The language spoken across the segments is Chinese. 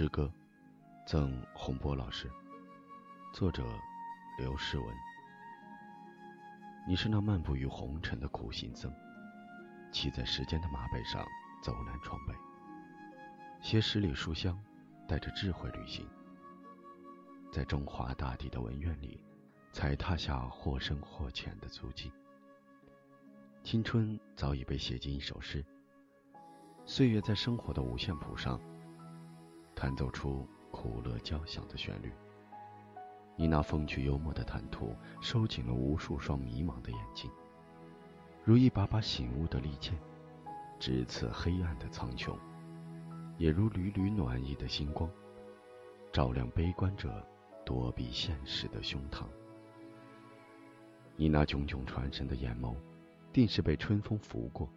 诗歌，赠洪波老师。作者：刘诗文。你是那漫步于红尘的苦行僧，骑在时间的马背上走南闯北，携十里书香，带着智慧旅行，在中华大地的文苑里，踩踏下或深或浅的足迹。青春早已被写进一首诗，岁月在生活的五线谱上。弹奏出苦乐交响的旋律，你那风趣幽默的谈吐，收紧了无数双迷茫的眼睛，如一把把醒悟的利剑，直刺黑暗的苍穹；也如缕缕暖意的星光，照亮悲观者躲避现实的胸膛。你那炯炯传神的眼眸，定是被春风拂过，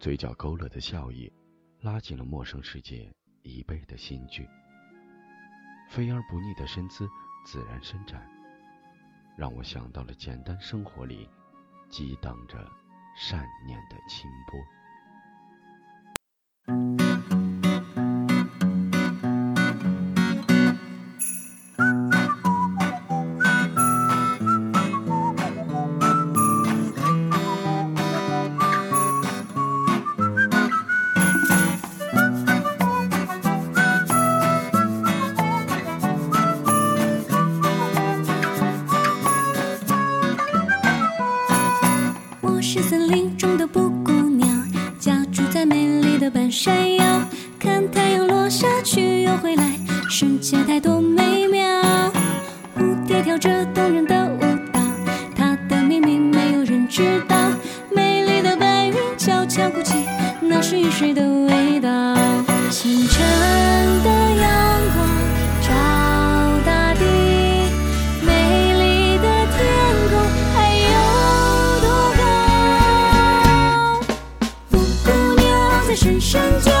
嘴角勾勒的笑意，拉近了陌生世界。一辈的心距，飞而不腻的身姿自然伸展，让我想到了简单生活里激荡着善念的清波。林中的布谷鸟，家住在美丽的半山腰。看太阳落下去又回来，世界太多美妙。蝴蝶跳着动人的舞蹈，它的秘密没有人知道。美丽的白云悄悄哭泣，那是雨水的味道。清晨深深的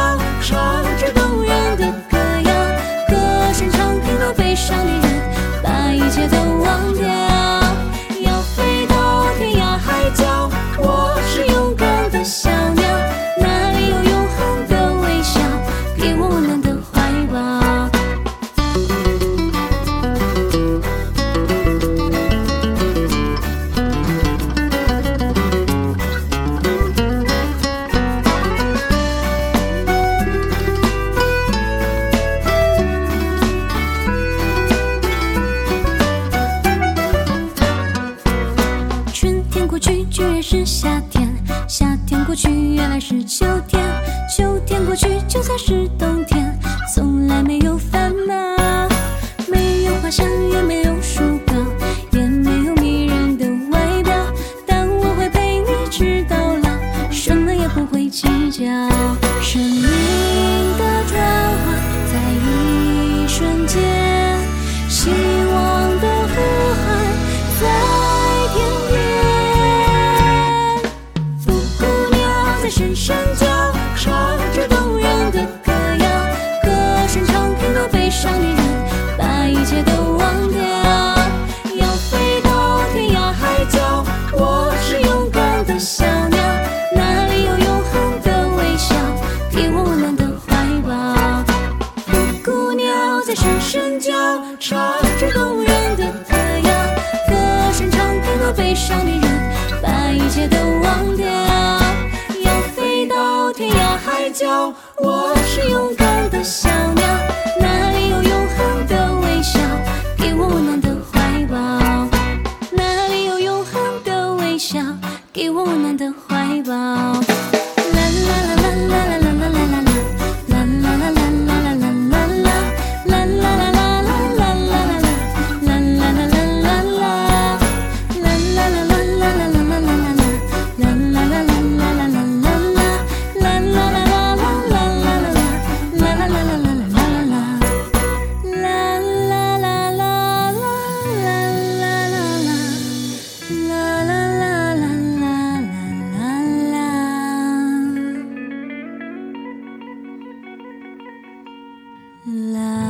是夏天，夏天过去原来是秋天，秋天过去就算是冬天，从来没有烦恼。没有花香，也没有树高，也没有迷人的外表，但我会陪你直到老，什么也不会计较。生命的转换在一瞬间，声声叫，唱着动人的歌谣，歌声唱给那悲伤的人，把一切都忘掉。要飞到天涯海角，我是勇敢的小鸟。来。